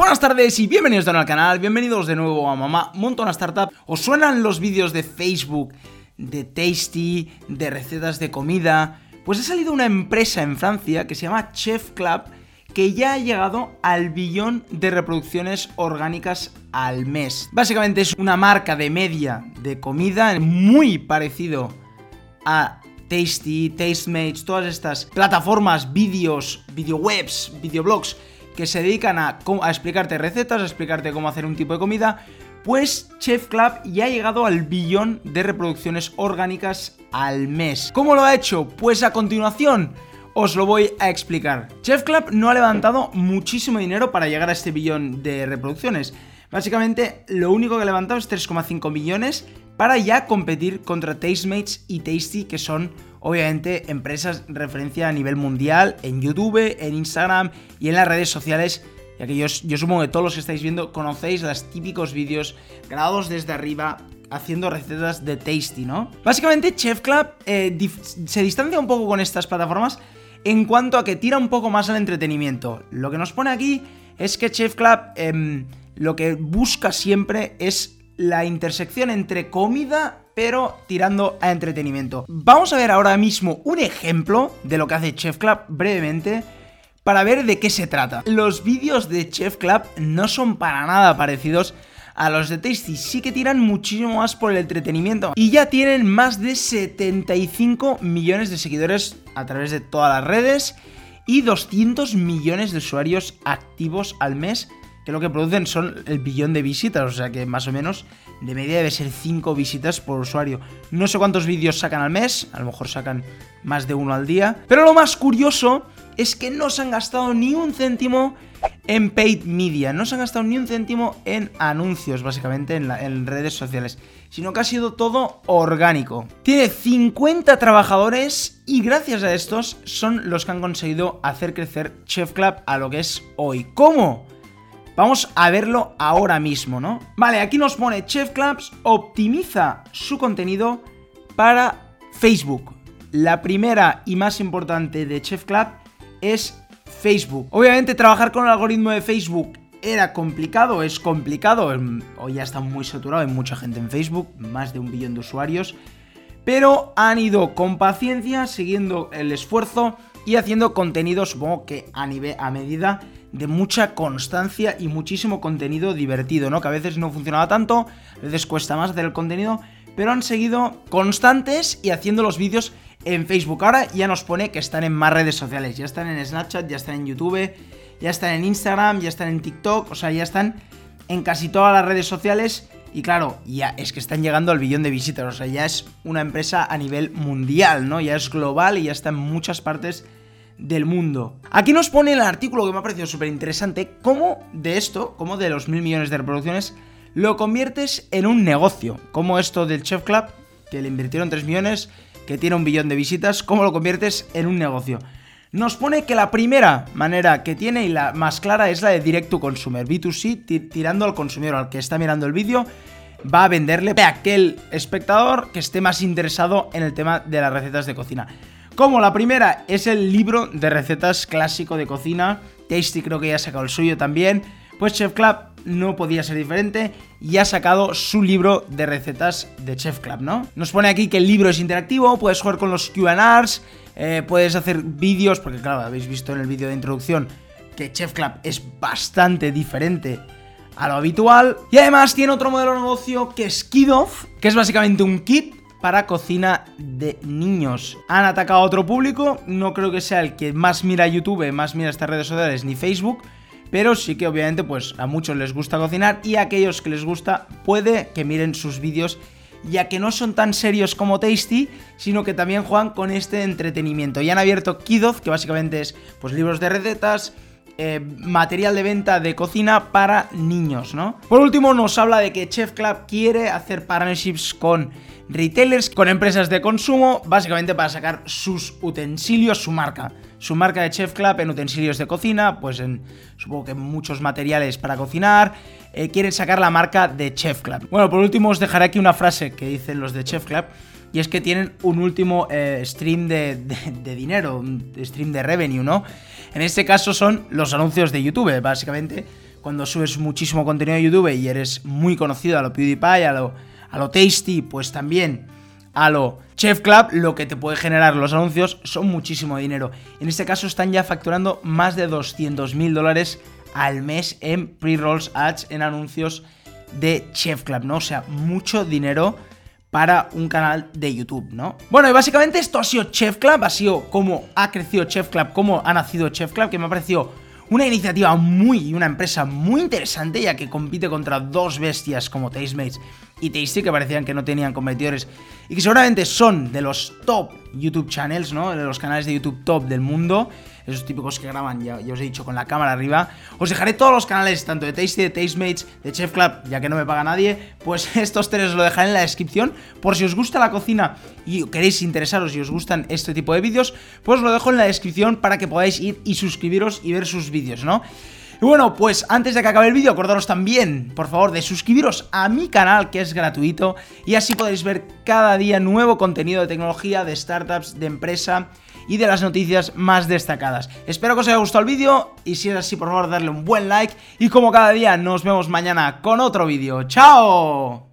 Buenas tardes y bienvenidos de nuevo al canal, bienvenidos de nuevo a Mamá Montona Startup. ¿Os suenan los vídeos de Facebook de Tasty, de recetas de comida? Pues ha salido una empresa en Francia que se llama Chef Club que ya ha llegado al billón de reproducciones orgánicas al mes. Básicamente es una marca de media de comida muy parecido a Tasty, Tastemates, todas estas plataformas, vídeos, videowebs, videoblogs que se dedican a, explicarte recetas, a explicarte cómo hacer un tipo de comida, pues Chef Club ya ha llegado al billón de reproducciones orgánicas al mes. ¿Cómo lo ha hecho? Pues a continuación os lo voy a explicar. Chef Club no ha levantado muchísimo dinero para llegar a este billón de reproducciones. Básicamente, lo único que ha levantado es 3,5 millones para ya competir contra Tastemates y Tasty, que son obviamente empresas referencia a nivel mundial en YouTube, en Instagram y en las redes sociales. Ya que yo, supongo que todos los que estáis viendo conocéis los típicos vídeos grabados desde arriba haciendo recetas de Tasty, ¿no? Básicamente Chef Club eh, se distancia un poco con estas plataformas en cuanto a que tira un poco más al entretenimiento. Lo que nos pone aquí es que Chef Club em, lo que busca siempre es la intersección entre comida pero tirando a entretenimiento. Vamos a ver ahora mismo un ejemplo de lo que hace Chef Club brevemente para ver de qué se trata. Los vídeos de Chef Club no son para nada parecidos a los de Tasty sí que tiran muchísimo más por el entretenimiento y ya tienen más de 75 millones de seguidores a través de todas las redes y 200 millones de usuarios activos al mes que lo que producen son el billón de visitas, o sea que más o menos de media debe ser 5 visitas por usuario. No sé cuántos vídeos sacan al mes, a lo mejor sacan más de uno al día, pero lo más curioso es que no se han gastado ni un céntimo en paid media. No se han gastado ni un céntimo en anuncios, básicamente, en, redes sociales. Sino que ha sido todo orgánico. Tiene 50 trabajadores y gracias a estos son los que han conseguido hacer crecer Chef Club a lo que es hoy. ¿Cómo? Vamos a verlo ahora mismo, ¿no? Vale, aquí nos pone Chef optimiza su contenido para Facebook. La primera y más importante de Chef es Facebook. Obviamente trabajar con el algoritmo de Facebook era complicado, es complicado, em, hoy ya está muy saturado, hay mucha gente en Facebook, más de un billón de usuarios, pero han ido con paciencia, siguiendo el esfuerzo y haciendo contenido, supongo que a, nivel, a medida de mucha constancia y muchísimo contenido divertido, ¿no? Que a veces no funcionaba tanto, a veces cuesta más hacer el contenido, pero han seguido constantes y haciendo los vídeos en Facebook. Ahora ya nos pone que están en más redes sociales. Ya están en Snapchat, ya están en YouTube, ya están en Instagram, ya están en TikTok. O sea, ya están en casi todas las redes sociales. Y claro, ya es que están llegando al billón de visitas. O sea, ya es una empresa a nivel mundial, ¿no? Ya es global y ya está en muchas partes del mundo. Aquí nos pone el artículo que me ha parecido súper interesante. Cómo de esto, cómo de los mil millones de reproducciones, lo conviertes en un negocio. Como esto del Chef Club, que le invirtieron 3 millones que tiene un billón de visitas, ¿cómo lo conviertes en un negocio? Nos pone que la primera manera que tiene y la más clara es la de direct to consumer, B2C, tirando al consumidor, al que está mirando el vídeo, va a venderle a aquel espectador que esté más interesado en el tema de las recetas de cocina. Como la primera es el libro de recetas clásico de cocina, Tasty creo que ya ha sacado el suyo también, pues Chef Club no podía ser diferente y ha sacado su libro de recetas de Chef Club, ¿no? Nos pone aquí que el libro es interactivo, puedes jugar con los QAs, eh, puedes hacer vídeos, porque claro, habéis visto en el vídeo de introducción que Chef Club es bastante diferente a lo habitual. Y además tiene otro modelo de negocio que es Kidoff, que es básicamente un kit para cocina de niños. Han atacado a otro público, no creo que sea el que más mira YouTube, más mira estas redes sociales ni Facebook, pero sí que obviamente pues a muchos les gusta cocinar y a aquellos que les gusta puede que miren sus vídeos ya que no son tan serios como Tasty, sino que también juegan con este entretenimiento. Y han abierto Kidoz, que básicamente es pues libros de recetas, eh, material de venta de cocina para niños, ¿no? Por último, nos habla de que Chef Club quiere hacer partnerships con retailers, con empresas de consumo, básicamente para sacar sus utensilios, su marca su marca de Chef Club en utensilios de cocina, pues en supongo que muchos materiales para cocinar. Eh, quieren sacar la marca de Chef Club. Bueno, por último os dejaré aquí una frase que dicen los de Chef Club. Y es que tienen un último eh, stream de, dinero, un stream de revenue, ¿no? En este caso son los anuncios de YouTube, básicamente cuando subes muchísimo contenido a YouTube y eres muy conocido a lo PewDiePie, a lo, a lo Tasty, pues también a lo Chef Club, lo que te puede generar los anuncios son muchísimo dinero. En este caso están ya facturando más de 200 mil dólares al mes en pre-rolls ads, en anuncios de Chef Club, ¿no? O sea, mucho dinero para un canal de YouTube, ¿no? Bueno, y básicamente esto ha sido Chef Club, ha sido cómo ha crecido Chef Club, cómo ha nacido Chef Club, que me ha parecido una iniciativa muy y una empresa muy interesante, ya que compite contra dos bestias como Tastemates y Tasty, que parecían que no tenían competidores y que seguramente son de los top YouTube channels, ¿no? De los canales de YouTube top del mundo esos típicos que graban, ya, os he dicho, con la cámara arriba. Os dejaré todos los canales, tanto de Tasty, de Tastemates, de Chef Club, ya que no me paga nadie, pues estos tres os lo dejaré en la descripción. Por si os gusta la cocina y queréis interesaros y os gustan este tipo de vídeos, pues os lo dejo en la descripción para que podáis ir y suscribiros y ver sus vídeos, ¿no? Y bueno, pues antes de que acabe el vídeo, acordaros también, por favor, de suscribiros a mi canal, que es gratuito, y así podéis ver cada día nuevo contenido de tecnología, de startups, de empresa y de las noticias más destacadas. Espero que os haya gustado el vídeo, y si es así, por favor, darle un buen like, y como cada día, nos vemos mañana con otro vídeo. ¡Chao!